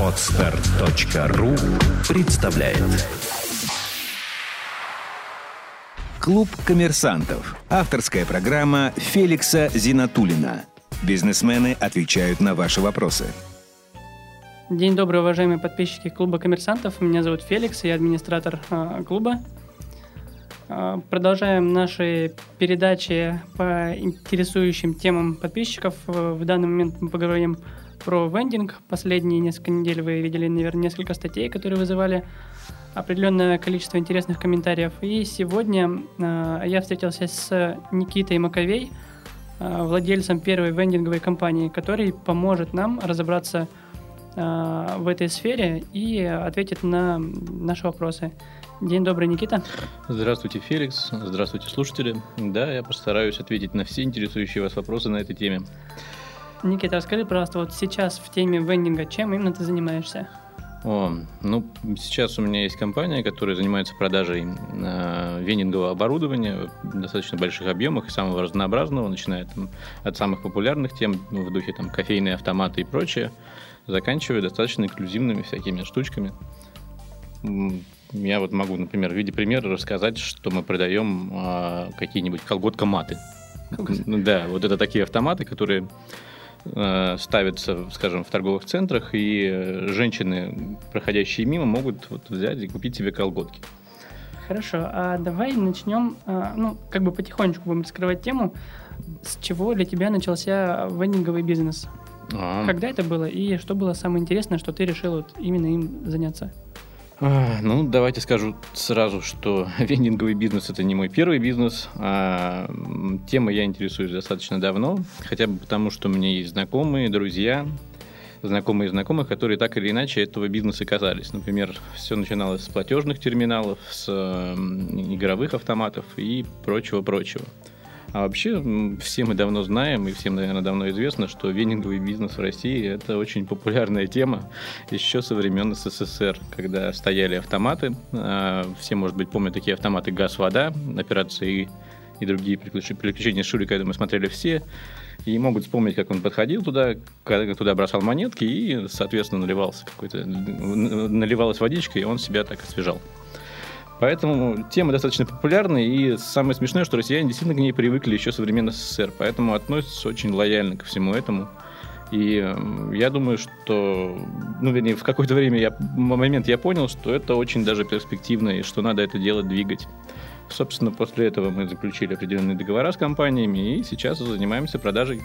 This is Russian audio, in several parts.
Отстар.ру представляет Клуб коммерсантов. Авторская программа Феликса Зинатулина. Бизнесмены отвечают на ваши вопросы. День добрый, уважаемые подписчики клуба коммерсантов. Меня зовут Феликс, я администратор э, клуба. Э, продолжаем наши передачи по интересующим темам подписчиков. Э, в данный момент мы поговорим про вендинг. Последние несколько недель вы видели, наверное, несколько статей, которые вызывали определенное количество интересных комментариев. И сегодня э, я встретился с Никитой Маковей, э, владельцем первой вендинговой компании, который поможет нам разобраться э, в этой сфере и ответит на наши вопросы. День добрый, Никита. Здравствуйте, Феликс. Здравствуйте, слушатели. Да, я постараюсь ответить на все интересующие вас вопросы на этой теме. Никита, расскажи, пожалуйста, вот сейчас в теме вендинга, чем именно ты занимаешься? О, ну, сейчас у меня есть компания, которая занимается продажей э, вендингового оборудования в достаточно больших объемах и самого разнообразного, начиная там, от самых популярных тем в духе там, кофейные автоматы и прочее, заканчивая достаточно эксклюзивными всякими штучками. Я вот могу, например, в виде примера рассказать, что мы продаем э, какие-нибудь колготка-маты. Ну да, вот это такие автоматы, которые Э, ставятся, скажем, в торговых центрах, и э, женщины, проходящие мимо, могут вот взять и купить себе колготки. Хорошо, а давай начнем, э, ну, как бы потихонечку будем раскрывать тему. С чего для тебя начался вендинговый бизнес? А-а-а. Когда это было и что было самое интересное, что ты решил вот именно им заняться? Ну, давайте скажу сразу, что вендинговый бизнес это не мой первый бизнес. А тема я интересуюсь достаточно давно, хотя бы потому, что меня есть знакомые, друзья, знакомые знакомых, которые так или иначе этого бизнеса касались. Например, все начиналось с платежных терминалов, с игровых автоматов и прочего-прочего. А вообще, все мы давно знаем, и всем, наверное, давно известно, что венинговый бизнес в России – это очень популярная тема еще со времен СССР, когда стояли автоматы. А, все, может быть, помнят такие автоматы «Газ-вода», операции и другие приключения Шурика, это мы смотрели все, и могут вспомнить, как он подходил туда, когда туда бросал монетки, и, соответственно, наливался какой-то, наливалась водичка, и он себя так освежал. Поэтому тема достаточно популярна, и самое смешное, что россияне действительно к ней привыкли еще со времен СССР, поэтому относятся очень лояльно ко всему этому. И я думаю, что, ну, вернее, в какое-то время, я, момент я понял, что это очень даже перспективно, и что надо это дело двигать. Собственно, после этого мы заключили определенные договора с компаниями, и сейчас занимаемся продажей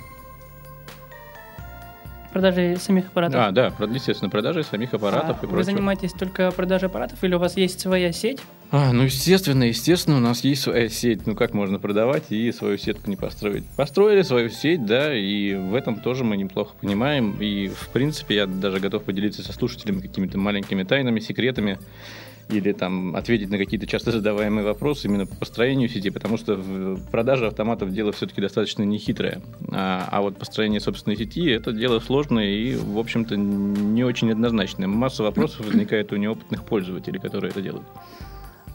продажей самих аппаратов? А, да, естественно, продажей самих аппаратов а и прочего. Вы занимаетесь только продажей аппаратов или у вас есть своя сеть? А, ну, естественно, естественно, у нас есть своя сеть. Ну, как можно продавать и свою сетку не построить? Построили свою сеть, да, и в этом тоже мы неплохо понимаем. И, в принципе, я даже готов поделиться со слушателями какими-то маленькими тайнами, секретами или там ответить на какие-то часто задаваемые вопросы именно по построению сети, потому что в продаже автоматов дело все-таки достаточно нехитрое. А, а вот построение собственной сети это дело сложное и, в общем-то, не очень однозначное. Масса вопросов возникает у неопытных пользователей, которые это делают.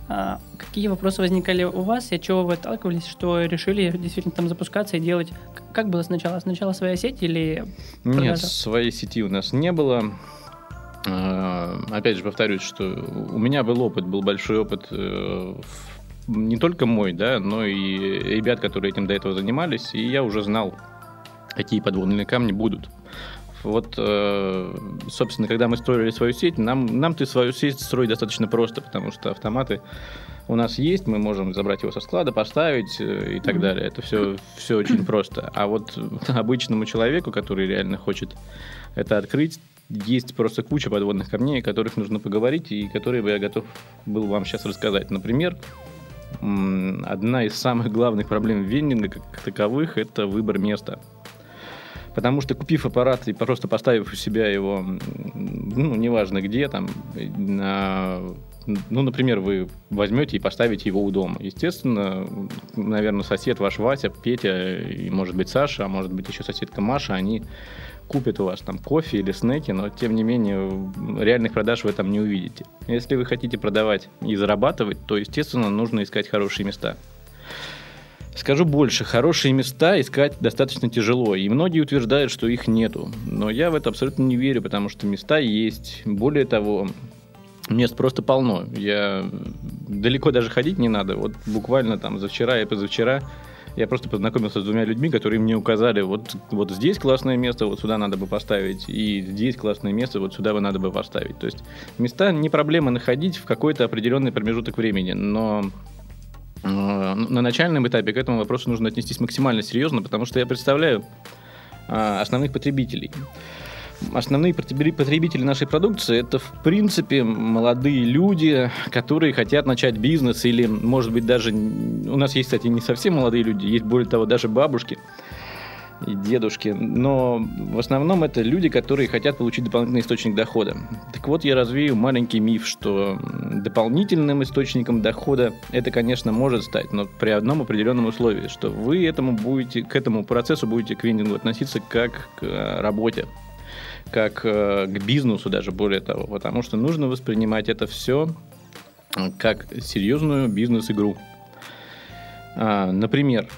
А какие вопросы возникали у вас и от чего вы отталкивались, что решили действительно там запускаться и делать? Как было сначала? Сначала своя сеть или продажа? Нет, своей сети у нас не было. А, опять же, повторюсь, что у меня был опыт, был большой опыт э, не только мой, да, но и ребят, которые этим до этого занимались, и я уже знал, какие подводные камни будут. Вот, э, собственно, когда мы строили свою сеть, нам, нам ты свою сеть строить достаточно просто, потому что автоматы у нас есть, мы можем забрать его со склада, поставить э, и так далее. Это все, все очень просто. А вот обычному человеку, который реально хочет это открыть, есть просто куча подводных камней, о которых нужно поговорить и которые бы я готов был вам сейчас рассказать. Например, одна из самых главных проблем вендинга как таковых – это выбор места. Потому что купив аппарат и просто поставив у себя его, ну, неважно где, там, на, ну, например, вы возьмете и поставите его у дома. Естественно, наверное, сосед ваш Вася, Петя, и, может быть, Саша, а может быть, еще соседка Маша, они купят у вас там кофе или снеки, но тем не менее реальных продаж вы там не увидите. Если вы хотите продавать и зарабатывать, то, естественно, нужно искать хорошие места. Скажу больше, хорошие места искать достаточно тяжело, и многие утверждают, что их нету. Но я в это абсолютно не верю, потому что места есть. Более того, мест просто полно. Я далеко даже ходить не надо. Вот буквально там за вчера и позавчера я просто познакомился с двумя людьми, которые мне указали, вот, вот здесь классное место, вот сюда надо бы поставить, и здесь классное место, вот сюда бы надо бы поставить. То есть места не проблема находить в какой-то определенный промежуток времени, но э, на начальном этапе к этому вопросу нужно отнестись максимально серьезно, потому что я представляю э, основных потребителей основные потребители нашей продукции это, в принципе, молодые люди, которые хотят начать бизнес или, может быть, даже... У нас есть, кстати, не совсем молодые люди, есть, более того, даже бабушки и дедушки, но в основном это люди, которые хотят получить дополнительный источник дохода. Так вот, я развею маленький миф, что дополнительным источником дохода это, конечно, может стать, но при одном определенном условии, что вы этому будете, к этому процессу будете к вендингу относиться как к э, работе как э, к бизнесу даже более того, потому что нужно воспринимать это все как серьезную бизнес-игру. А, например,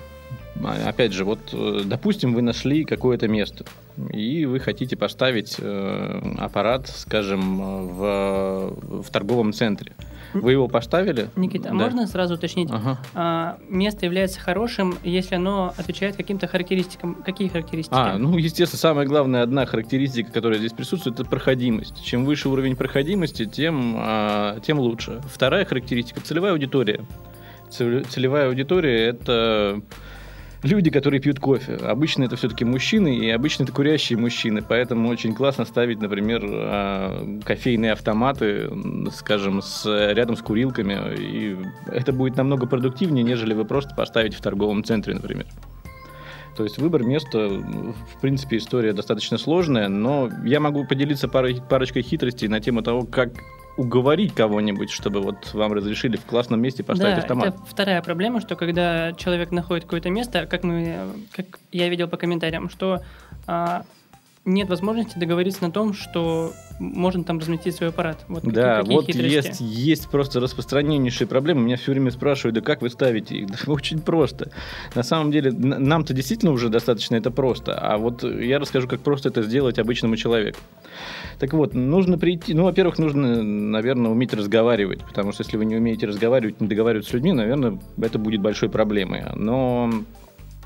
а, опять же, вот, э, допустим, вы нашли какое-то место, и вы хотите поставить э, аппарат, скажем, в, в торговом центре. Вы его поставили? Никита, да. можно сразу уточнить? Ага. А, место является хорошим, если оно отвечает каким-то характеристикам. Какие характеристики? А, ну, естественно, самая главная одна характеристика, которая здесь присутствует, это проходимость. Чем выше уровень проходимости, тем, а, тем лучше. Вторая характеристика – целевая аудитория. Целевая аудитория – это люди, которые пьют кофе. Обычно это все-таки мужчины, и обычно это курящие мужчины, поэтому очень классно ставить, например, а, кофейные автоматы, скажем, с, рядом с курилками, и это будет намного продуктивнее, нежели вы просто поставите в торговом центре, например. То есть выбор места, в принципе, история достаточно сложная, но я могу поделиться парой, парочкой хитростей на тему того, как уговорить кого-нибудь, чтобы вот вам разрешили в классном месте поставить да, автомат. Это вторая проблема, что когда человек находит какое-то место, как мы, как я видел по комментариям, что а, нет возможности договориться на том, что можно там разместить свой аппарат. Вот да, какие, вот есть, есть просто распространеннейшие проблемы. Меня все время спрашивают, да как вы ставите их? Да очень просто. На самом деле, нам-то действительно уже достаточно это просто. А вот я расскажу, как просто это сделать обычному человеку. Так вот, нужно прийти... Ну, во-первых, нужно, наверное, уметь разговаривать. Потому что если вы не умеете разговаривать, не договариваться с людьми, наверное, это будет большой проблемой. Но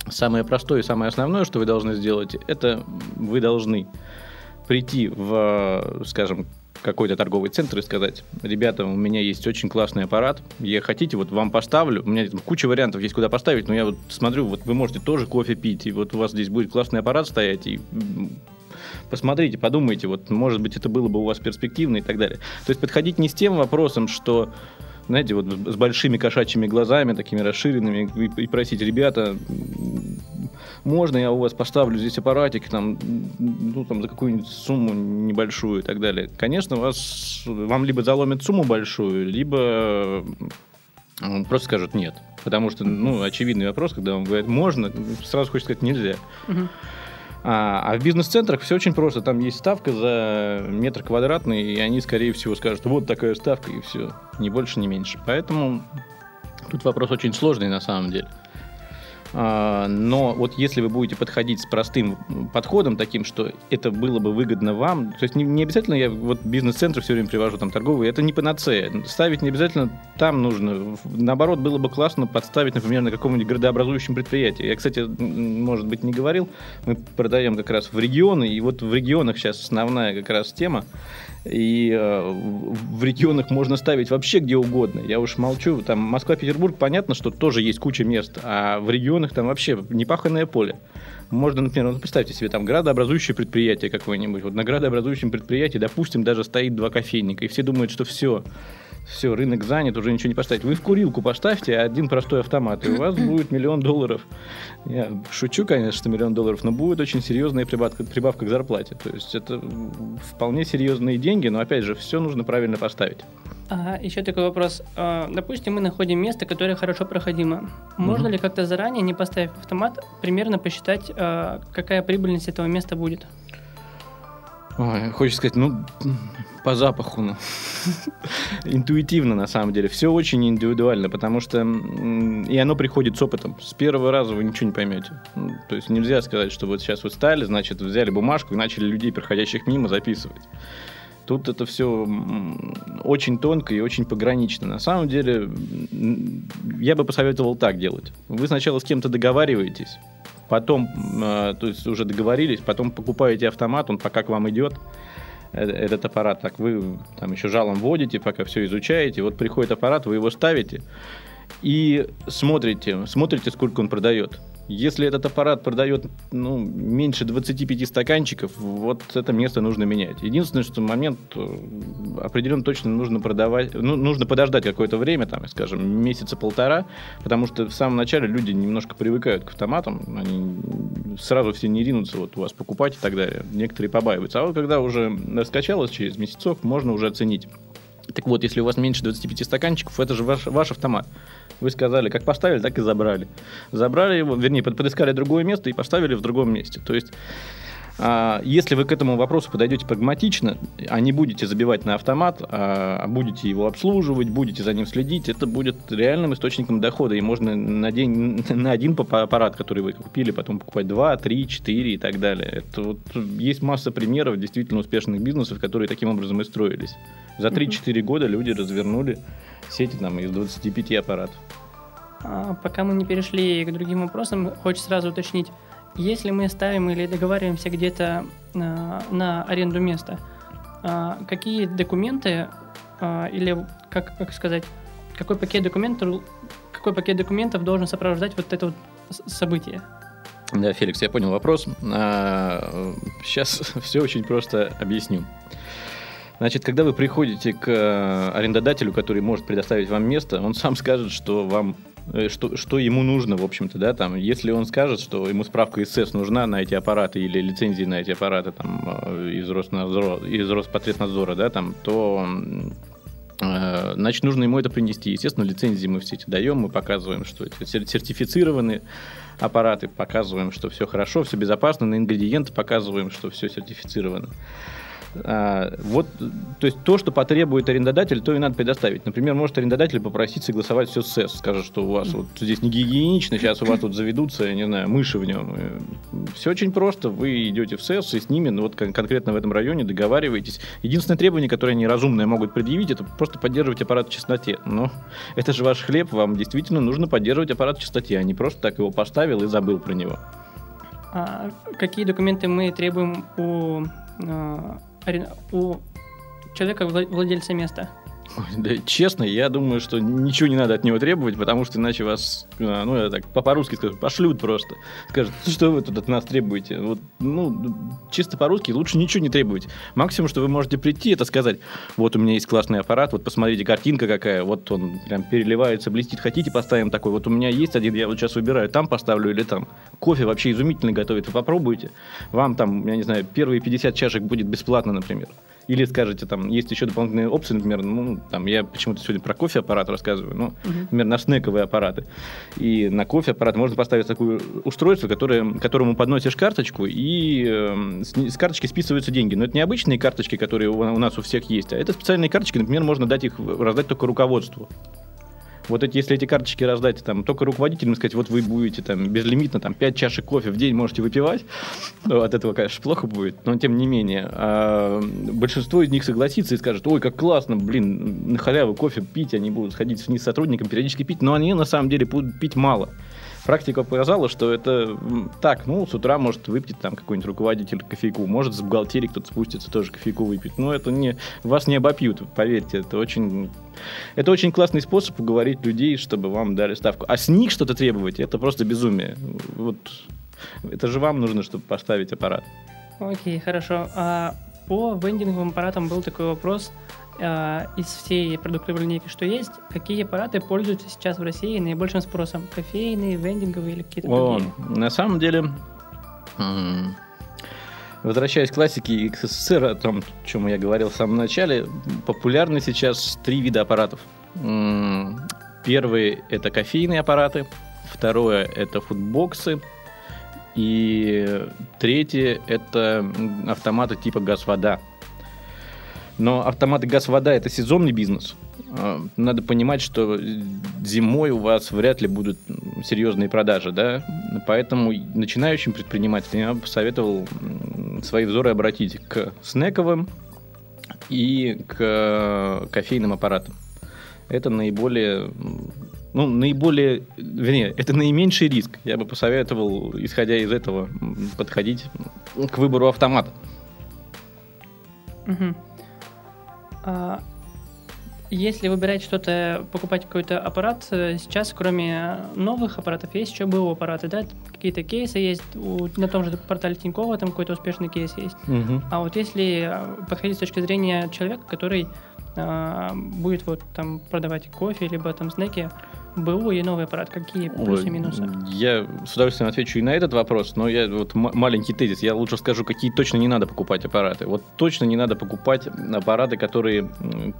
Самое простое и самое основное, что вы должны сделать, это вы должны прийти в, скажем, какой-то торговый центр и сказать, ребята, у меня есть очень классный аппарат, я хотите, вот вам поставлю, у меня куча вариантов есть, куда поставить, но я вот смотрю, вот вы можете тоже кофе пить, и вот у вас здесь будет классный аппарат стоять, и посмотрите, подумайте, вот может быть это было бы у вас перспективно и так далее. То есть подходить не с тем вопросом, что знаете, вот с большими кошачьими глазами, такими расширенными, и, и просить, ребята, можно я у вас поставлю здесь аппаратик, там, ну, там, за какую-нибудь сумму небольшую и так далее. Конечно, вас, вам либо заломят сумму большую, либо просто скажут нет. Потому что, ну, очевидный вопрос, когда вам говорят можно, сразу хочется сказать нельзя. Угу. А, а в бизнес-центрах все очень просто. Там есть ставка за метр квадратный, и они, скорее всего, скажут, вот такая ставка, и все. Ни больше, ни меньше. Поэтому тут вопрос очень сложный на самом деле. А, но вот если вы будете подходить с простым подходом, таким, что это было бы выгодно вам, то есть не, не обязательно я вот бизнес-центр все время привожу там торговые, это не панацея. Ставить не обязательно там нужно. Наоборот, было бы классно подставить, например, на каком-нибудь градообразующем предприятии. Я, кстати, может быть, не говорил, мы продаем как раз в регионы, и вот в регионах сейчас основная как раз тема и э, в регионах можно ставить вообще где угодно. Я уж молчу, там Москва-Петербург, понятно, что тоже есть куча мест, а в регионах там вообще непаханное поле. Можно, например, ну, представьте себе, там градообразующее предприятие какое-нибудь. Вот на градообразующем предприятии, допустим, даже стоит два кофейника, и все думают, что все, все, рынок занят, уже ничего не поставить. Вы в курилку поставьте один простой автомат, и у вас будет миллион долларов. Я шучу, конечно, что миллион долларов, но будет очень серьезная прибавка, прибавка к зарплате. То есть это вполне серьезные деньги, но опять же, все нужно правильно поставить. Ага, еще такой вопрос. А, допустим, мы находим место, которое хорошо проходимо. Можно угу. ли как-то заранее, не поставив автомат, примерно посчитать, а, какая прибыльность этого места будет? Ой, хочется сказать, ну, по запаху, ну. интуитивно на самом деле. Все очень индивидуально, потому что и оно приходит с опытом. С первого раза вы ничего не поймете. Ну, то есть нельзя сказать, что вот сейчас вы стали, значит, взяли бумажку и начали людей, проходящих мимо, записывать. Тут это все очень тонко и очень погранично. На самом деле, я бы посоветовал так делать. Вы сначала с кем-то договариваетесь, потом, а, то есть уже договорились, потом покупаете автомат, он пока к вам идет, э, этот аппарат, так вы там еще жалом вводите, пока все изучаете, вот приходит аппарат, вы его ставите и смотрите, смотрите, сколько он продает. Если этот аппарат продает ну, меньше 25 стаканчиков, вот это место нужно менять. Единственное, что момент э, определенно точно нужно продавать, ну, нужно подождать какое-то время, там, скажем, месяца полтора, потому что в самом начале люди немножко привыкают к автоматам, они сразу все не ринутся вот у вас покупать и так далее. Некоторые побаиваются. А вот когда уже раскачалось через месяцок, можно уже оценить. Так вот, если у вас меньше 25 стаканчиков, это же ваш, ваш автомат. Вы сказали, как поставили, так и забрали. Забрали его, вернее, подыскали другое место и поставили в другом месте. То есть если вы к этому вопросу подойдете прагматично, а не будете забивать на автомат, а будете его обслуживать, будете за ним следить, это будет реальным источником дохода. И можно на, день, на один аппарат, который вы купили, потом покупать два, три, четыре и так далее. Это вот, есть масса примеров действительно успешных бизнесов, которые таким образом и строились. За 3-4 года люди развернули сети там, из 25 аппаратов. А, пока мы не перешли к другим вопросам, хочется сразу уточнить, если мы ставим или договариваемся где-то на, на аренду места, а, какие документы а, или как, как сказать, какой пакет документов, какой пакет документов должен сопровождать вот это вот событие? Да, Феликс, я понял вопрос. Сейчас все очень просто объясню. Значит, когда вы приходите к э, арендодателю, который может предоставить вам место, он сам скажет, что вам э, что, что ему нужно, в общем-то, да, там, если он скажет, что ему справка СЭС нужна на эти аппараты или лицензии на эти аппараты там, э, из, Роснадзора, из Роспотребнадзора, да, там, то значит, нужно ему это принести. Естественно, лицензии мы все эти даем, мы показываем, что это сертифицированные аппараты, показываем, что все хорошо, все безопасно, на ингредиенты показываем, что все сертифицировано. А, вот, то есть то, что потребует арендодатель, то и надо предоставить. Например, может арендодатель попросить согласовать все с СЭС, скажет, что у вас вот здесь не гигиенично, сейчас у вас тут заведутся, я не знаю, мыши в нем. Все очень просто. Вы идете в СЭС и с ними, ну, вот конкретно в этом районе договариваетесь. Единственное требование, которое они разумные могут предъявить, это просто поддерживать аппарат в чистоте. Но это же ваш хлеб, вам действительно нужно поддерживать аппарат в чистоте, а не просто так его поставил и забыл про него. А какие документы мы требуем у а, у человека, владельца места. Да, честно, я думаю, что ничего не надо от него требовать, потому что иначе вас, а, ну, я так по-русски скажу, пошлют просто. Скажут, что вы тут от нас требуете? Вот, ну, чисто по-русски лучше ничего не требовать. Максимум, что вы можете прийти, это сказать, вот у меня есть классный аппарат, вот посмотрите, картинка какая, вот он прям переливается, блестит, хотите поставим такой, вот у меня есть один, я вот сейчас выбираю, там поставлю или там. Кофе вообще изумительно готовит, вы попробуйте. Вам там, я не знаю, первые 50 чашек будет бесплатно, например. Или скажете, там, есть еще дополнительные опции, например, ну, там, я почему-то сегодня про кофе-аппарат рассказываю, ну, uh-huh. например, на снековые аппараты. И на кофе-аппарат можно поставить такое устройство, которое, которому подносишь карточку, и э, с, с карточки списываются деньги. Но это не обычные карточки, которые у, у нас у всех есть, а это специальные карточки, например, можно дать их, раздать только руководству. Вот эти, если эти карточки раздать там только руководителям, сказать, вот вы будете там безлимитно там 5 чашек кофе в день можете выпивать, от этого, конечно, плохо будет, но тем не менее. А большинство из них согласится и скажет, ой, как классно, блин, на халяву кофе пить, они будут сходить вниз с сотрудникам, периодически пить, но они на самом деле будут пить мало практика показала, что это так, ну, с утра может выпить там какой-нибудь руководитель кофейку, может с бухгалтерии кто-то спустится, тоже кофейку выпить. Но это не, вас не обопьют, поверьте, это очень, это очень классный способ уговорить людей, чтобы вам дали ставку. А с них что-то требовать, это просто безумие. Вот это же вам нужно, чтобы поставить аппарат. Окей, хорошо. А по вендинговым аппаратам был такой вопрос – э, из всей продуктовой линейки, что есть, какие аппараты пользуются сейчас в России наибольшим спросом? Кофейные, вендинговые или какие-то О, другие? На самом деле, возвращаясь к классике и к СССР, о том, о чем я говорил в самом начале, популярны сейчас три вида аппаратов. Первый – это кофейные аппараты, второе – это фудбоксы, И третье – это автоматы типа газ-вода. Но автоматы газ-вода – это сезонный бизнес. А, надо понимать, что зимой у вас вряд ли будут серьезные продажи, да? Поэтому начинающим предпринимателям я бы посоветовал свои взоры обратить к снековым и к кофейным аппаратам. Это наиболее ну, наиболее, вернее, это наименьший риск. Я бы посоветовал, исходя из этого, подходить к выбору автомата. Угу. А, если выбирать что-то, покупать какой-то аппарат, э, сейчас кроме новых аппаратов есть еще БУ аппараты, да? Какие-то кейсы есть, у, на том же портале Тинькова там какой-то успешный кейс есть. Угу. А вот если подходить с точки зрения человека, который будет вот там продавать кофе, либо там снеки, БУ и новый аппарат, какие плюсы и минусы? Я с удовольствием отвечу и на этот вопрос, но я вот маленький тезис, я лучше скажу, какие точно не надо покупать аппараты. Вот точно не надо покупать аппараты, которые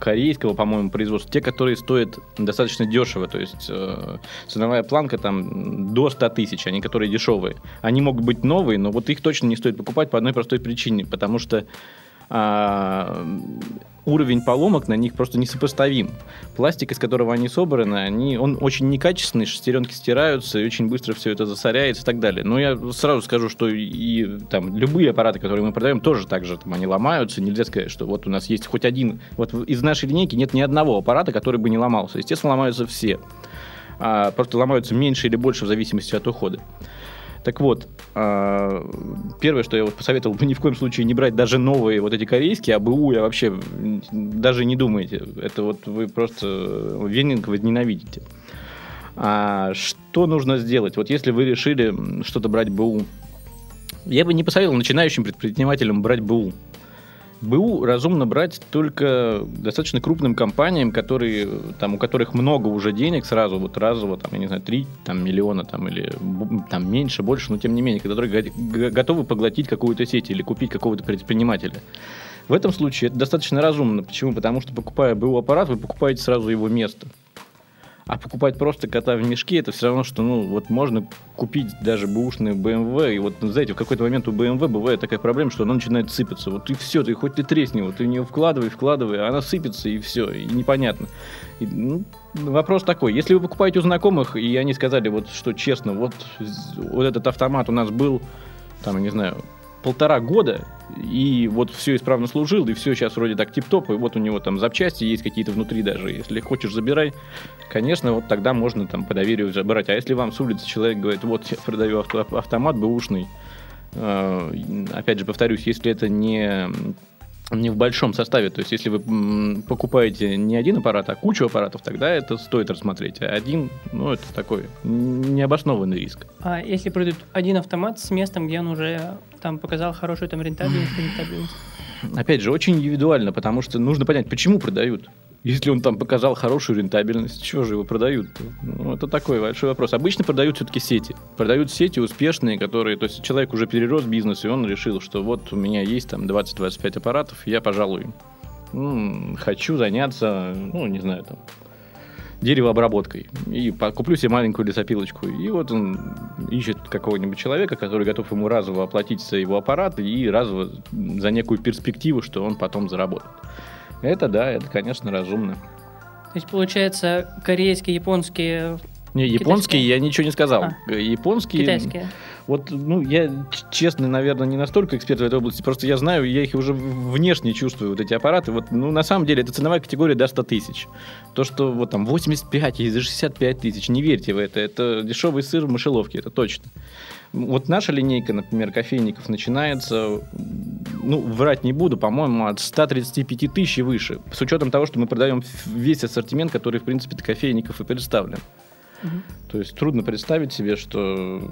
корейского, по-моему, производства, те, которые стоят достаточно дешево, то есть э, ценовая планка там до 100 тысяч, они которые дешевые. Они могут быть новые, но вот их точно не стоит покупать по одной простой причине, потому что а, уровень поломок на них просто несопоставим. Пластик, из которого они собраны, они, он очень некачественный, шестеренки стираются, и очень быстро все это засоряется и так далее. Но я сразу скажу, что и там любые аппараты, которые мы продаем, тоже так же там, они ломаются. Нельзя сказать, что вот у нас есть хоть один... Вот из нашей линейки нет ни одного аппарата, который бы не ломался. Естественно, ломаются все. А, просто ломаются меньше или больше в зависимости от ухода. Так вот, а, первое, что я вот посоветовал бы ни в коем случае не брать даже новые вот эти корейские, а БУ я вообще даже не думайте. Это вот вы просто венинг вы ненавидите. А что нужно сделать? Вот если вы решили что-то брать БУ, я бы не посоветовал начинающим предпринимателям брать БУ. БУ разумно брать только достаточно крупным компаниям, которые, там, у которых много уже денег сразу, вот разово, там, я не знаю, 3 там, миллиона там, или там, меньше, больше, но тем не менее, которые готовы поглотить какую-то сеть или купить какого-то предпринимателя. В этом случае это достаточно разумно. Почему? Потому что покупая БУ аппарат, вы покупаете сразу его место. А покупать просто кота в мешке, это все равно, что, ну, вот можно купить даже бэушный BMW, и вот, знаете, в какой-то момент у BMW бывает такая проблема, что она начинает сыпаться. Вот и все, ты хоть ты тресни, вот ты в нее вкладывай, вкладывай, а она сыпется, и все, и непонятно. И, ну, вопрос такой, если вы покупаете у знакомых, и они сказали, вот, что честно, вот, вот этот автомат у нас был, там, не знаю, полтора года, и вот все исправно служил, и все сейчас вроде так тип-топ, и вот у него там запчасти есть какие-то внутри даже, если хочешь, забирай. Конечно, вот тогда можно там по доверию забирать. А если вам с улицы человек говорит, вот я продаю авто, автомат бэушный, э, опять же, повторюсь, если это не не в большом составе. То есть, если вы покупаете не один аппарат, а кучу аппаратов, тогда это стоит рассмотреть. А один, ну, это такой необоснованный риск. А если пройдет один автомат с местом, где он уже там показал хорошую там рентабельность, рентабельность? Опять же, очень индивидуально, потому что нужно понять, почему продают. Если он там показал хорошую рентабельность, чего же его продают? Ну, это такой большой вопрос. Обычно продают все-таки сети. Продают сети успешные, которые... То есть человек уже перерос бизнес, и он решил, что вот у меня есть там 20-25 аппаратов, я, пожалуй, ну, хочу заняться, ну, не знаю, там, деревообработкой. И куплю себе маленькую лесопилочку. И вот он ищет какого-нибудь человека, который готов ему разово оплатить за его аппарат и разово за некую перспективу, что он потом заработает. Это да, это, конечно, разумно. То есть, получается, корейские, японские... Не, японские я ничего не сказал. А, японские... Китайские. Вот, ну, я, честно, наверное, не настолько эксперт в этой области, просто я знаю, я их уже внешне чувствую, вот эти аппараты. Вот, ну, на самом деле, это ценовая категория до 100 тысяч. То, что вот там 85 и за 65 тысяч, не верьте в это. Это дешевый сыр в мышеловке, это точно. Вот наша линейка, например, кофейников начинается, ну, врать не буду, по-моему, от 135 тысяч и выше. С учетом того, что мы продаем весь ассортимент, который, в принципе, кофейников и представлен. Угу. То есть трудно представить себе, что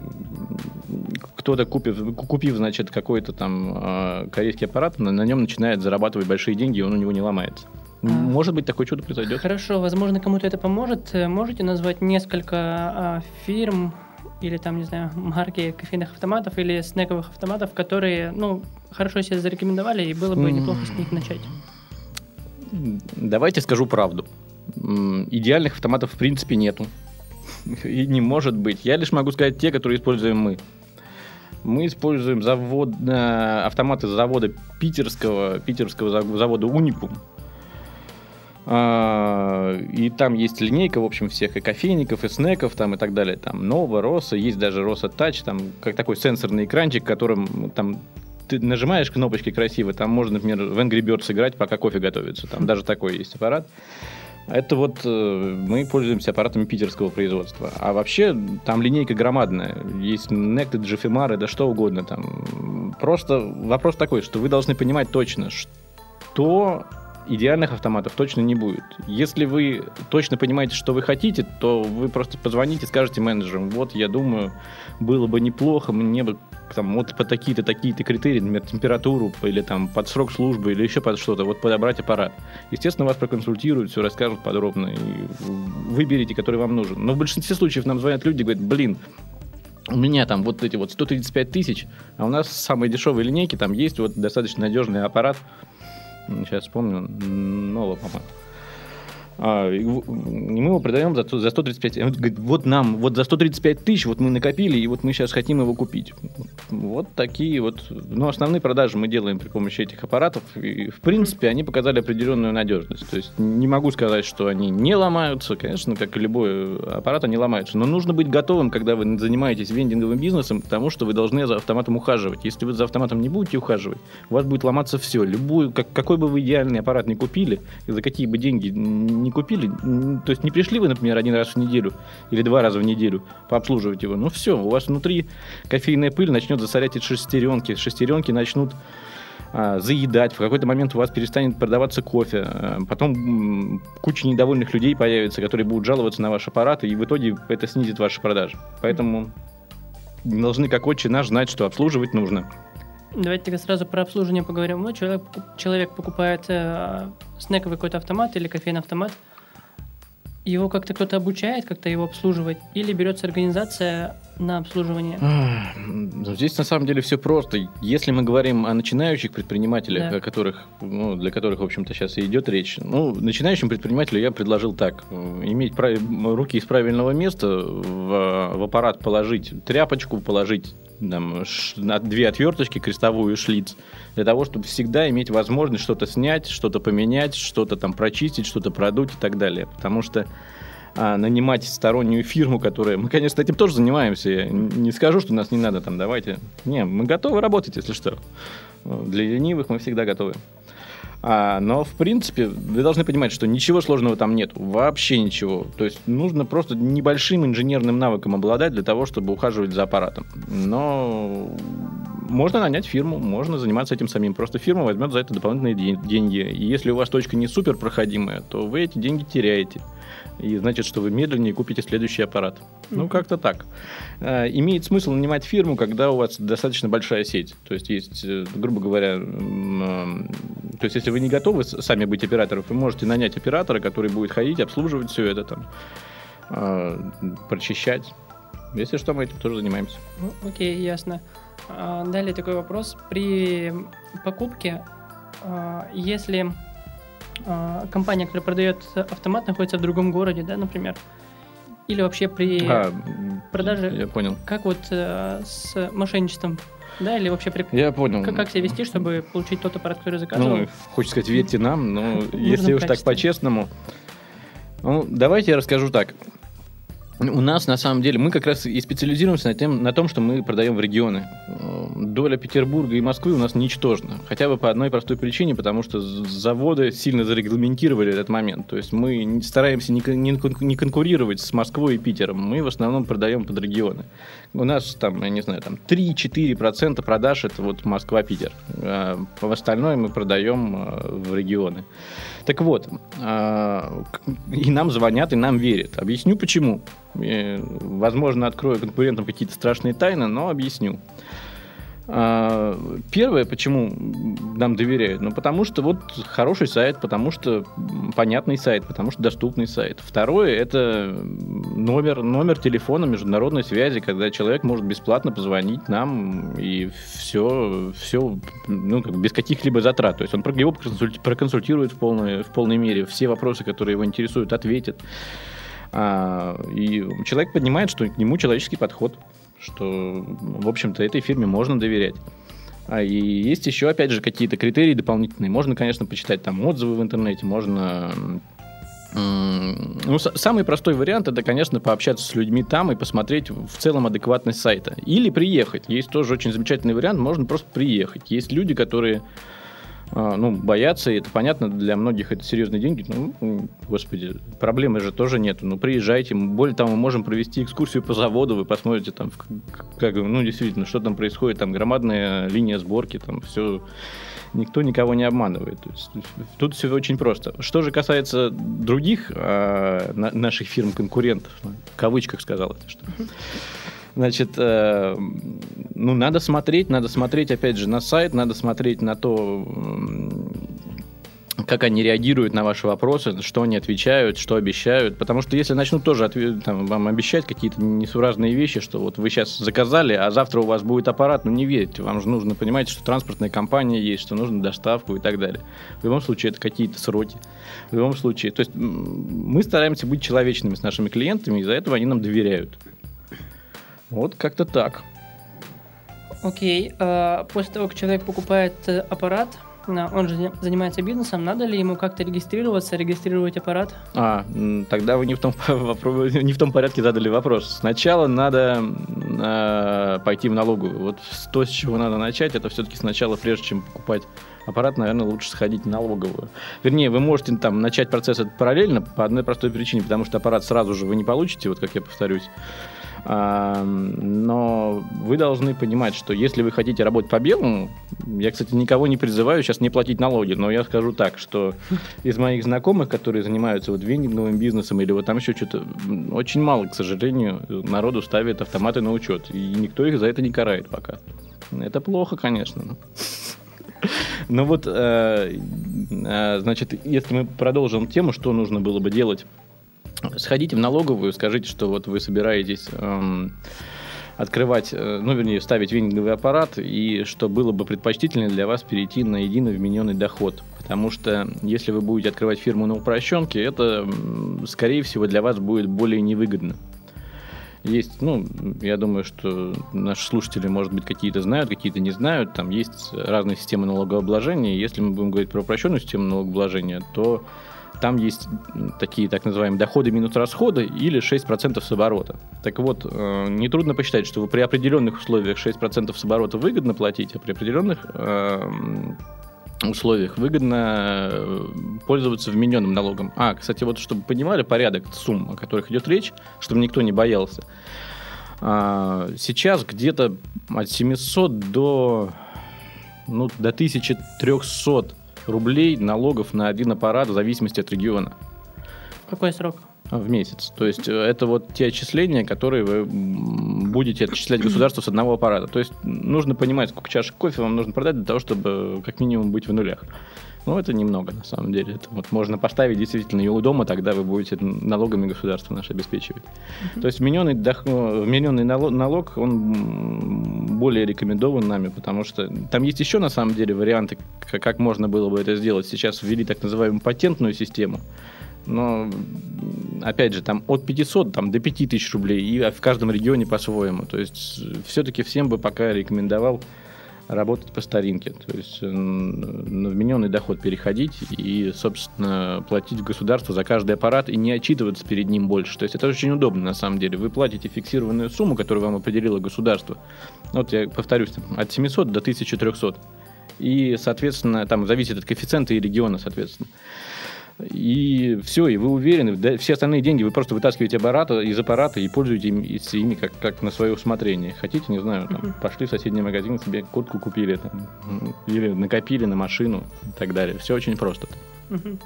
кто-то купив, купив, значит, какой-то там э, корейский аппарат, на, на нем начинает зарабатывать большие деньги, и он у него не ломается. А. Может быть, такое чудо произойдет. Хорошо, возможно, кому-то это поможет. Можете назвать несколько а, фирм, или там, не знаю, марки кофейных автоматов или снековых автоматов, которые, ну, хорошо себя зарекомендовали, и было бы неплохо с них начать. Давайте скажу правду. Идеальных автоматов в принципе нету. И не может быть. Я лишь могу сказать те, которые используем мы. Мы используем завод, э, автоматы завода питерского, питерского завода Унипум. А, и там есть линейка, в общем, всех и кофейников, и снеков, там, и так далее. Там Нова, Роса, есть даже Роса Тач, там, как такой сенсорный экранчик, которым там ты нажимаешь кнопочки красиво, там можно, например, в Angry Birds играть, пока кофе готовится. Там даже такой есть аппарат. Это вот э, мы пользуемся аппаратами питерского производства. А вообще там линейка громадная. Есть Nected, GFMR, да что угодно там. Просто вопрос такой, что вы должны понимать точно, что идеальных автоматов точно не будет. Если вы точно понимаете, что вы хотите, то вы просто позвоните, скажете менеджерам, вот я думаю, было бы неплохо, мне бы там вот по такие-то, такие-то критерии, например, температуру или там под срок службы или еще под что-то, вот подобрать аппарат. Естественно, вас проконсультируют, все расскажут подробно и выберите, который вам нужен. Но в большинстве случаев нам звонят люди и говорят, блин, у меня там вот эти вот 135 тысяч, а у нас самые дешевые линейки, там есть вот достаточно надежный аппарат, сейчас вспомню, Нова, по-моему. А, и мы его продаем за, за 135. Он говорит, вот нам, вот за 135 тысяч вот мы накопили, и вот мы сейчас хотим его купить. Вот такие вот, ну, основные продажи мы делаем при помощи этих аппаратов. И, в принципе, они показали определенную надежность. То есть не могу сказать, что они не ломаются. Конечно, как и любой аппарат, они ломаются. Но нужно быть готовым, когда вы занимаетесь вендинговым бизнесом, потому что вы должны за автоматом ухаживать. Если вы за автоматом не будете ухаживать, у вас будет ломаться все. Любую, как, какой бы вы идеальный аппарат не купили, за какие бы деньги не не купили, то есть не пришли вы, например, один раз в неделю или два раза в неделю пообслуживать его, ну все, у вас внутри кофейная пыль начнет засорять эти шестеренки, шестеренки начнут а, заедать, в какой-то момент у вас перестанет продаваться кофе, а, потом куча недовольных людей появится, которые будут жаловаться на ваш аппарат, и в итоге это снизит ваши продажи. Поэтому должны, как отче наш, знать, что обслуживать нужно. Давайте тогда сразу про обслуживание поговорим. Ну, человек, человек покупает э, снековый какой-то автомат или кофейный автомат, его как-то кто-то обучает, как-то его обслуживать, или берется организация на обслуживание? Ну, здесь на самом деле все просто. Если мы говорим о начинающих предпринимателях, да. о которых, ну, для которых, в общем-то, сейчас и идет речь, ну, начинающим предпринимателю я предложил так: иметь прав... руки из правильного места, в, в аппарат положить тряпочку, положить там, две отверточки, крестовую и шлиц, для того, чтобы всегда иметь возможность что-то снять, что-то поменять, что-то там прочистить, что-то продуть и так далее. Потому что а, нанимать стороннюю фирму, которая... Мы, конечно, этим тоже занимаемся. Я не скажу, что нас не надо там, давайте. Не, мы готовы работать, если что. Для ленивых мы всегда готовы. А, но, в принципе, вы должны понимать, что ничего сложного там нет. Вообще ничего. То есть нужно просто небольшим инженерным навыком обладать для того, чтобы ухаживать за аппаратом. Но можно нанять фирму, можно заниматься этим самим. Просто фирма возьмет за это дополнительные деньги. И если у вас точка не супер проходимая, то вы эти деньги теряете и значит, что вы медленнее купите следующий аппарат. Mm-hmm. Ну, как-то так. А, имеет смысл нанимать фирму, когда у вас достаточно большая сеть. То есть, есть, э, грубо говоря, то есть, если вы не готовы сами быть оператором, вы можете нанять оператора, который будет ходить, обслуживать все это, там, а, прочищать. Если что, мы этим тоже занимаемся. Ну, окей, ясно. А, далее такой вопрос. При покупке, если а, компания, которая продает автомат, находится в другом городе, да, например, или вообще при а, продаже. Я понял. Как вот э, с мошенничеством? Да, или вообще при... Я понял. Как, как себя вести, чтобы получить тот аппарат, который заказывал? Ну, хочется сказать, верьте нам, но если уж так по-честному. Ну, давайте я расскажу так. У нас, на самом деле, мы как раз и специализируемся на, тем, на том, что мы продаем в регионы. Доля Петербурга и Москвы у нас ничтожна. Хотя бы по одной простой причине, потому что заводы сильно зарегламентировали этот момент. То есть мы стараемся не, не, конкурировать с Москвой и Питером. Мы в основном продаем под регионы. У нас там, я не знаю, там 3-4% продаж это вот Москва-Питер. А в остальное мы продаем э, в регионы. Так вот, а, и нам звонят, и нам верят. Объясню почему. Возможно, открою конкурентам какие-то страшные тайны, но объясню. А, первое, почему нам доверяют, ну потому что вот хороший сайт, потому что понятный сайт, потому что доступный сайт. Второе, это номер, номер телефона международной связи, когда человек может бесплатно позвонить нам и все, все ну, как, без каких-либо затрат. То есть он его проконсультирует в полной, в полной мере, все вопросы, которые его интересуют, ответит. А, и человек понимает, что к нему человеческий подход что, в общем-то, этой фирме можно доверять. А и есть еще, опять же, какие-то критерии дополнительные. Можно, конечно, почитать там отзывы в интернете, можно ну, самый простой вариант это, конечно, пообщаться с людьми там и посмотреть в целом адекватность сайта. Или приехать. Есть тоже очень замечательный вариант, можно просто приехать. Есть люди, которые ну, боятся, и это понятно, для многих это серьезные деньги. Ну, господи, проблемы же тоже нету. Ну, приезжайте. Более того, мы можем провести экскурсию по заводу, вы посмотрите там, как, ну, действительно, что там происходит, там громадная линия сборки, там все никто никого не обманывает. То есть, тут все очень просто. Что же касается других э, на, наших фирм-конкурентов, в кавычках сказал это, что... Значит, э, ну, надо смотреть, надо смотреть, опять же, на сайт, надо смотреть на то, как они реагируют на ваши вопросы, что они отвечают, что обещают. Потому что если начнут тоже ответ, там, вам обещать какие-то несуразные вещи, что вот вы сейчас заказали, а завтра у вас будет аппарат, ну не верьте. Вам же нужно понимать, что транспортная компания есть, что нужно доставку и так далее. В любом случае, это какие-то сроки. В любом случае. То есть мы стараемся быть человечными с нашими клиентами, из-за этого они нам доверяют. Вот как-то так. Окей. Okay. После того, как человек покупает э, аппарат, он же занимается бизнесом, надо ли ему как-то регистрироваться, регистрировать аппарат? А, тогда вы не в том, не в том порядке задали вопрос. Сначала надо э, пойти в налоговую. Вот то, с чего надо начать, это все-таки сначала, прежде чем покупать аппарат, наверное, лучше сходить в налоговую. Вернее, вы можете там начать процесс параллельно по одной простой причине, потому что аппарат сразу же вы не получите, вот как я повторюсь. Но вы должны понимать, что если вы хотите работать по белому, я, кстати, никого не призываю сейчас не платить налоги, но я скажу так, что из моих знакомых, которые занимаются вот вендинговым бизнесом или вот там еще что-то, очень мало, к сожалению, народу ставит автоматы на учет, и никто их за это не карает пока. Это плохо, конечно. Ну вот, э, э, значит, если мы продолжим тему, что нужно было бы делать сходите в налоговую, скажите, что вот вы собираетесь эм, открывать, э, ну, вернее, ставить вендинговый аппарат, и что было бы предпочтительнее для вас перейти на единый вмененный доход. Потому что если вы будете открывать фирму на упрощенке, это, скорее всего, для вас будет более невыгодно. Есть, ну, я думаю, что наши слушатели, может быть, какие-то знают, какие-то не знают. Там есть разные системы налогообложения. Если мы будем говорить про упрощенную систему налогообложения, то там есть такие так называемые доходы минус расходы или 6% с оборота. Так вот, э, нетрудно посчитать, что при определенных условиях 6% с оборота выгодно платить, а при определенных э, условиях выгодно э, пользоваться вмененным налогом. А, кстати, вот чтобы понимали порядок сумм, о которых идет речь, чтобы никто не боялся. А, сейчас где-то от 700 до, ну, до 1300 рублей налогов на один аппарат в зависимости от региона. Какой срок? А, в месяц. То есть э, это вот те отчисления, которые вы будете отчислять государству с одного аппарата. То есть нужно понимать, сколько чашек кофе вам нужно продать для того, чтобы как минимум быть в нулях. Ну, это немного, на самом деле. Это вот можно поставить действительно ее у дома, тогда вы будете налогами государства наше обеспечивать. Uh-huh. То есть вмененный, дох... вмененный налог, он более рекомендован нами, потому что там есть еще, на самом деле, варианты, как можно было бы это сделать. Сейчас ввели так называемую патентную систему. Но, опять же, там от 500 там, до 5000 рублей, и в каждом регионе по-своему. То есть, все-таки всем бы пока рекомендовал работать по старинке, то есть на вмененный доход переходить и, собственно, платить государству за каждый аппарат и не отчитываться перед ним больше. То есть это очень удобно на самом деле. Вы платите фиксированную сумму, которую вам определило государство. Вот я повторюсь, от 700 до 1300. И, соответственно, там зависит от коэффициента и региона, соответственно. И все, и вы уверены, да, все остальные деньги вы просто вытаскиваете аппарата, из аппарата и пользуетесь ими как, как на свое усмотрение. Хотите, не знаю, там, uh-huh. пошли в соседний магазин, себе куртку купили, там, или накопили на машину и так далее. Все очень просто. Uh-huh.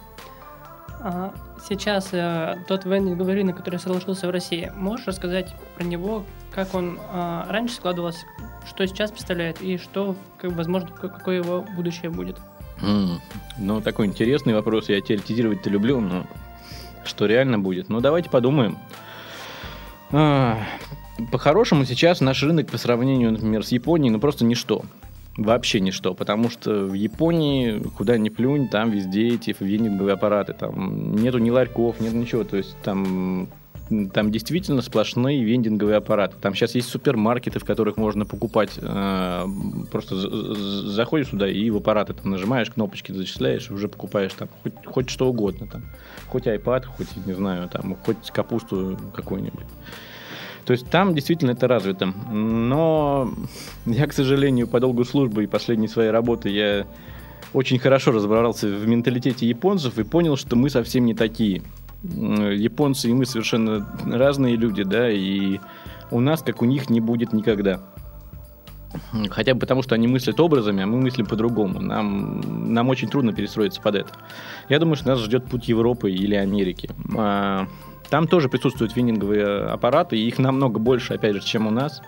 А сейчас э, тот вендинговый рынок, который сложился в России, можешь рассказать про него, как он э, раньше складывался, что сейчас представляет и что, как, возможно, какое его будущее будет? Mm. Ну, такой интересный вопрос. Я теоретизировать-то люблю, но что реально будет? Ну, давайте подумаем. А, по-хорошему, сейчас наш рынок по сравнению, например, с Японией, ну, просто ничто. Вообще ничто, потому что в Японии, куда ни плюнь, там везде эти вендинговые аппараты, там нету ни ларьков, нет ничего, то есть там там действительно сплошные вендинговые аппараты. Там сейчас есть супермаркеты, в которых можно покупать. Э, просто заходишь туда и в аппараты там нажимаешь, кнопочки зачисляешь, уже покупаешь там хоть, хоть что угодно. Там. Хоть iPad, хоть, не знаю, там, хоть капусту какую-нибудь. То есть там действительно это развито. Но я, к сожалению, по долгу службы и последней своей работы я очень хорошо разобрался в менталитете японцев и понял, что мы совсем не такие. Японцы и мы совершенно разные люди, да, и у нас, как у них, не будет никогда. Хотя бы потому, что они мыслят образами, а мы мыслим по-другому. Нам, нам очень трудно перестроиться под это. Я думаю, что нас ждет путь Европы или Америки. А, там тоже присутствуют вининговые аппараты, и их намного больше, опять же, чем у нас.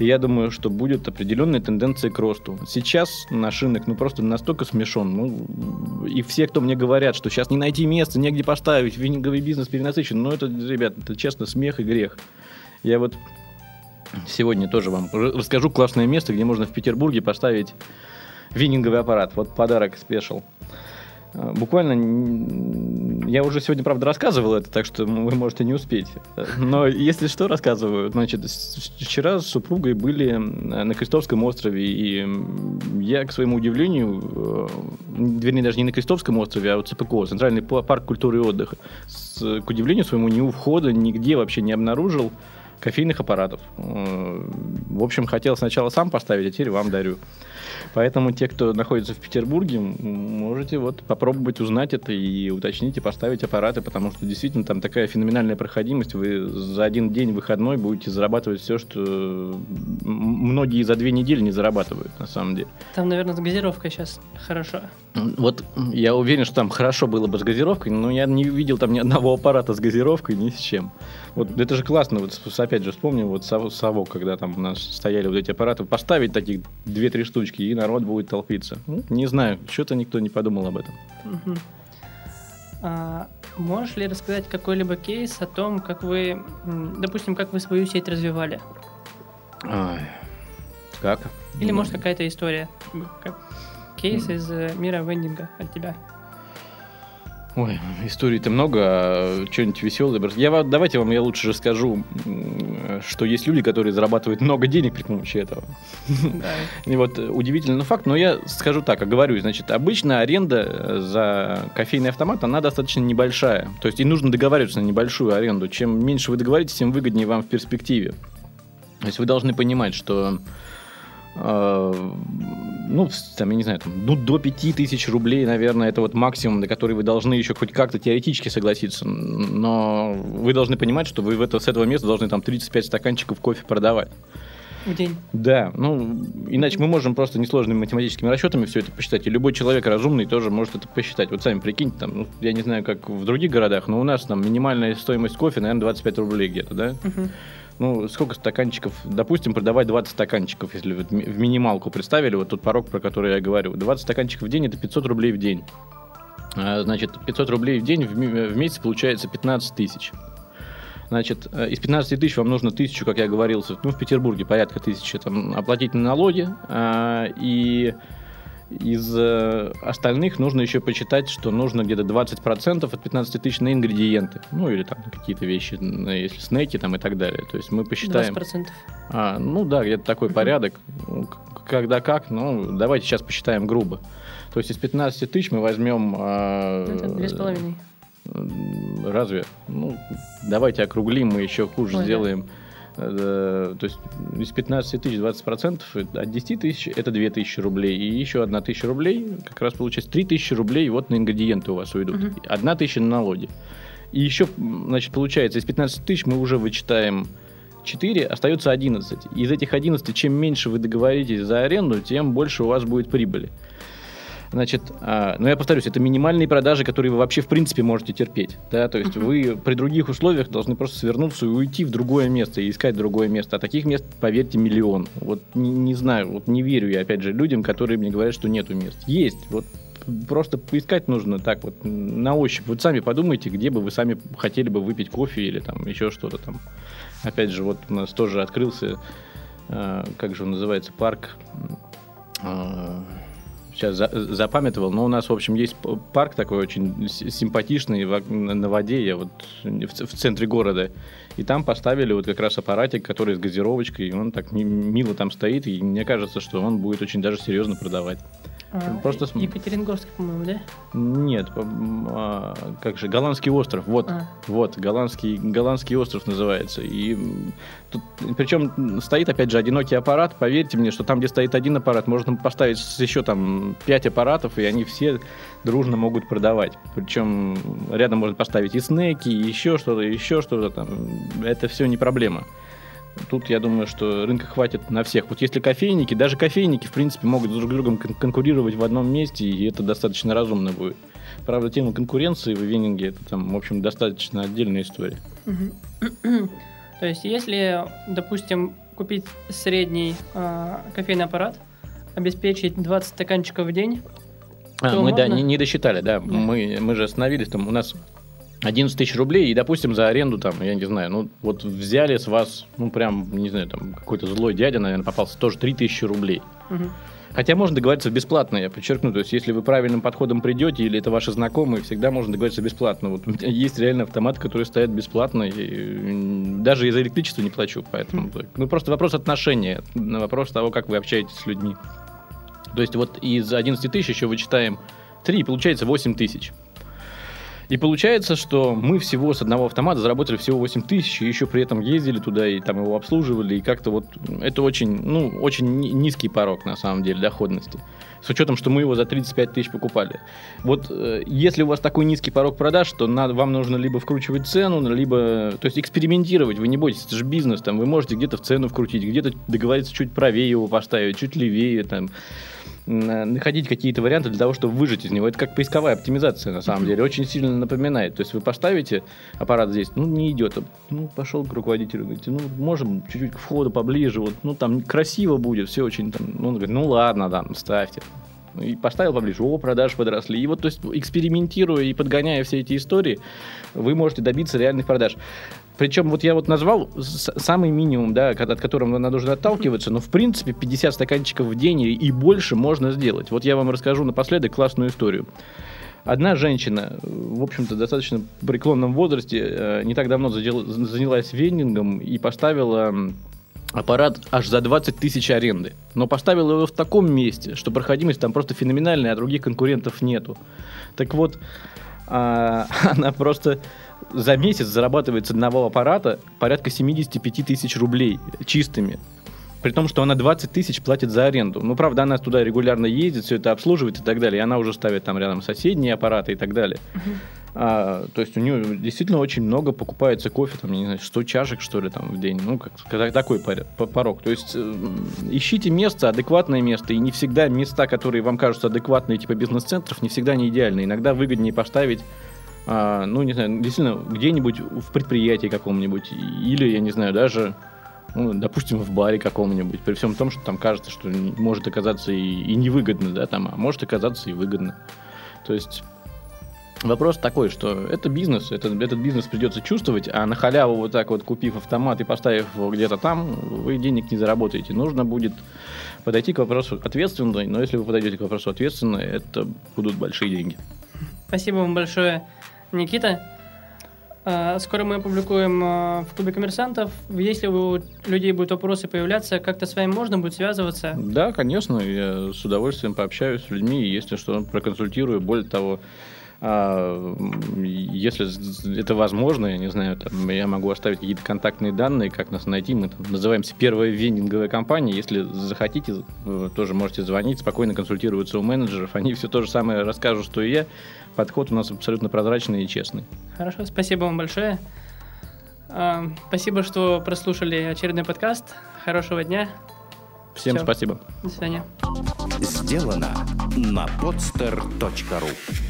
И я думаю, что будет определенная тенденция к росту. Сейчас наш рынок ну, просто настолько смешон. Ну, и все, кто мне говорят, что сейчас не найти место, негде поставить, вининговый бизнес перенасыщен, ну это, ребят, это честно смех и грех. Я вот сегодня тоже вам расскажу классное место, где можно в Петербурге поставить вининговый аппарат. Вот подарок спешл. А, буквально, я уже сегодня, правда, рассказывал это, так что вы можете не успеть. Но если что, рассказываю. Значит, вчера с супругой были на Крестовском острове, и я, к своему удивлению, э, вернее, даже не на Крестовском острове, а у ЦПКО, Центральный парк культуры и отдыха, с, к удивлению своему, ни у входа, нигде вообще не обнаружил кофейных аппаратов. Э, в общем, хотел сначала сам поставить, а теперь вам дарю. Поэтому те, кто находится в Петербурге, можете вот попробовать узнать это и уточнить и поставить аппараты, потому что действительно там такая феноменальная проходимость. Вы за один день выходной будете зарабатывать все, что многие за две недели не зарабатывают на самом деле. Там, наверное, с газировкой сейчас хорошо. Вот я уверен, что там хорошо было бы с газировкой, но я не видел там ни одного аппарата с газировкой, ни с чем. Вот это же классно, вот опять же вспомним, вот совок, когда там у нас стояли вот эти аппараты, поставить таких две-три штучки, и народ будет толпиться. Ну, не знаю, что-то никто не подумал об этом. Угу. А, можешь ли рассказать какой-либо кейс о том, как вы, допустим, как вы свою сеть развивали? Ой, как? Или, может, какая-то история, как кейс из э, мира вендинга от тебя? Ой, историй-то много, а что-нибудь веселое. Я, давайте вам я лучше расскажу, что есть люди, которые зарабатывают много денег при помощи этого. И вот удивительный факт, но я скажу так, говорю, значит, обычно аренда за кофейный автомат, она достаточно небольшая. То есть и нужно договариваться на небольшую аренду. Чем меньше вы договоритесь, тем выгоднее вам в перспективе. То есть вы должны понимать, что э, ну, там, я не знаю, там, ну, до 5000 рублей, наверное, это вот максимум, на который вы должны еще хоть как-то теоретически согласиться. Но вы должны понимать, что вы в это, с этого места должны там 35 стаканчиков кофе продавать. В день. Да, ну, иначе мы можем просто несложными математическими расчетами все это посчитать. И любой человек разумный тоже может это посчитать. Вот сами прикиньте, там, ну, я не знаю, как в других городах, но у нас там минимальная стоимость кофе, наверное, 25 рублей где-то, да? Угу ну, сколько стаканчиков, допустим, продавать 20 стаканчиков, если вы в минималку представили, вот тот порог, про который я говорю. 20 стаканчиков в день – это 500 рублей в день. А, значит, 500 рублей в день в месяц получается 15 тысяч. Значит, э, из 15 тысяч вам нужно тысячу, как я говорил, ну, в Петербурге порядка тысячи, там, оплатить на налоги, а, и из э, остальных нужно еще почитать, что нужно где-то 20% от 15 тысяч на ингредиенты. Ну, или там какие-то вещи, если снеки там и так далее. То есть мы посчитаем... 20%? А, ну да, где-то такой порядок. Ну, когда как, ну, давайте сейчас посчитаем грубо. То есть из 15 тысяч мы возьмем... А, Это 2,5. Разве? Ну, давайте округлим, мы еще хуже Ой, сделаем. Да Э, то есть из 15 тысяч 20 процентов от 10 тысяч это 2 тысячи рублей. И еще 1 тысяча рублей, как раз получается 3 тысячи рублей вот на ингредиенты у вас уйдут. Угу. 1 тысяча на налоги. И еще, значит, получается, из 15 тысяч мы уже вычитаем 4, остается 11. Из этих 11, чем меньше вы договоритесь за аренду, тем больше у вас будет прибыли. Значит, а, ну я повторюсь, это минимальные продажи, которые вы вообще в принципе можете терпеть. Да? То есть вы при других условиях должны просто свернуться и уйти в другое место и искать другое место. А таких мест, поверьте, миллион. Вот не, не знаю, вот не верю я, опять же, людям, которые мне говорят, что нету мест. Есть, вот просто поискать нужно так вот на ощупь. Вот сами подумайте, где бы вы сами хотели бы выпить кофе или там еще что-то там. Опять же, вот у нас тоже открылся, э, как же он называется, парк. Э, сейчас за, запамятовал, но у нас, в общем, есть парк такой очень симпатичный на воде, я вот в, в центре города. И там поставили вот как раз аппаратик, который с газировочкой, и он так мило там стоит, и мне кажется, что он будет очень даже серьезно продавать. А, Просто... Екатеринбургский, по-моему, да? Нет, а, как же, Голландский остров, вот, а. вот, Голландский, Голландский остров называется. И тут, причем стоит, опять же, одинокий аппарат, поверьте мне, что там, где стоит один аппарат, можно поставить еще там пять аппаратов, и они все дружно могут продавать. Причем рядом можно поставить и снеки, и еще что-то, еще что-то там. Это все не проблема. Тут, я думаю, что рынка хватит на всех. Вот если кофейники, даже кофейники, в принципе, могут друг с другом конкурировать в одном месте, и это достаточно разумно будет. Правда, тема конкуренции в венинге, это там, в общем, достаточно отдельная история. То есть, если, допустим, купить средний э, кофейный аппарат, обеспечить 20 стаканчиков в день, а, мы, можно... да, не, не досчитали, да. да. Мы, мы же остановились, там у нас 11 тысяч рублей, и, допустим, за аренду, там, я не знаю, ну, вот взяли с вас, ну, прям, не знаю, там, какой-то злой дядя, наверное, попался, тоже 3 тысячи рублей. Угу. Хотя можно договориться бесплатно, я подчеркну. То есть, если вы правильным подходом придете, или это ваши знакомые, всегда можно договориться бесплатно. Вот у меня есть реально автоматы, которые стоят бесплатно, и даже из электричества не плачу. Поэтому, ну, просто вопрос отношения, вопрос того, как вы общаетесь с людьми. То есть, вот из 11 тысяч еще вычитаем 3, получается 8 тысяч. И получается, что мы всего с одного автомата заработали всего 8 тысяч, и еще при этом ездили туда и там его обслуживали, и как-то вот это очень, ну, очень низкий порог на самом деле доходности. С учетом, что мы его за 35 тысяч покупали. Вот э, если у вас такой низкий порог продаж, то надо, вам нужно либо вкручивать цену, либо, то есть экспериментировать, вы не бойтесь, это же бизнес, там, вы можете где-то в цену вкрутить, где-то договориться чуть правее его поставить, чуть левее, там, находить какие-то варианты для того, чтобы выжить из него. Это как поисковая оптимизация, на самом деле. Очень сильно напоминает. То есть вы поставите аппарат здесь, ну, не идет. Ну, пошел к руководителю, говорите, ну, можем чуть-чуть к входу поближе, вот, ну, там красиво будет, все очень там. Ну, он говорит, ну, ладно, да, ставьте. И поставил поближе, о, продажи подросли. И вот, то есть, экспериментируя и подгоняя все эти истории, вы можете добиться реальных продаж. Причем вот я вот назвал самый минимум, да, от которого нужно отталкиваться, но в принципе 50 стаканчиков в день и больше можно сделать. Вот я вам расскажу напоследок классную историю. Одна женщина, в общем-то, достаточно преклонном возрасте, э, не так давно занялась вендингом и поставила аппарат аж за 20 тысяч аренды. Но поставила его в таком месте, что проходимость там просто феноменальная, а других конкурентов нету. Так вот, а, она просто за месяц зарабатывает с одного аппарата порядка 75 тысяч рублей чистыми. При том, что она 20 тысяч платит за аренду. Ну, правда, она туда регулярно ездит, все это обслуживает и так далее. И она уже ставит там рядом соседние аппараты и так далее. Uh-huh. А, то есть у нее действительно очень много покупается кофе, там, не знаю, 100 чашек, что ли, там, в день. Ну, как, такой порог. То есть э, ищите место, адекватное место. И не всегда места, которые вам кажутся адекватные, типа бизнес-центров, не всегда не идеальны. Иногда выгоднее поставить а, ну, не знаю, действительно, где-нибудь в предприятии каком-нибудь, или, я не знаю, даже, ну, допустим, в баре каком-нибудь, при всем том, что там кажется, что может оказаться и, и невыгодно, да, там, а может оказаться и выгодно. То есть Вопрос такой, что это бизнес, это, этот бизнес придется чувствовать, а на халяву вот так вот купив автомат и поставив его где-то там, вы денег не заработаете. Нужно будет подойти к вопросу ответственно, но если вы подойдете к вопросу ответственно, это будут большие деньги. Спасибо вам большое Никита. А, скоро мы опубликуем а, в клубе коммерсантов. Если у людей будут вопросы появляться, как-то с вами можно будет связываться? Да, конечно. Я с удовольствием пообщаюсь с людьми, если что, проконсультирую. Более того, если это возможно, я не знаю, там, я могу оставить какие-то контактные данные, как нас найти. Мы там, называемся первая вендинговая компания. Если захотите, тоже можете звонить, спокойно консультироваться у менеджеров. Они все то же самое расскажут, что и я. Подход у нас абсолютно прозрачный и честный. Хорошо, спасибо вам большое. А, спасибо, что прослушали очередной подкаст. Хорошего дня. Всем Все. спасибо. До свидания. Сделано на podster.ru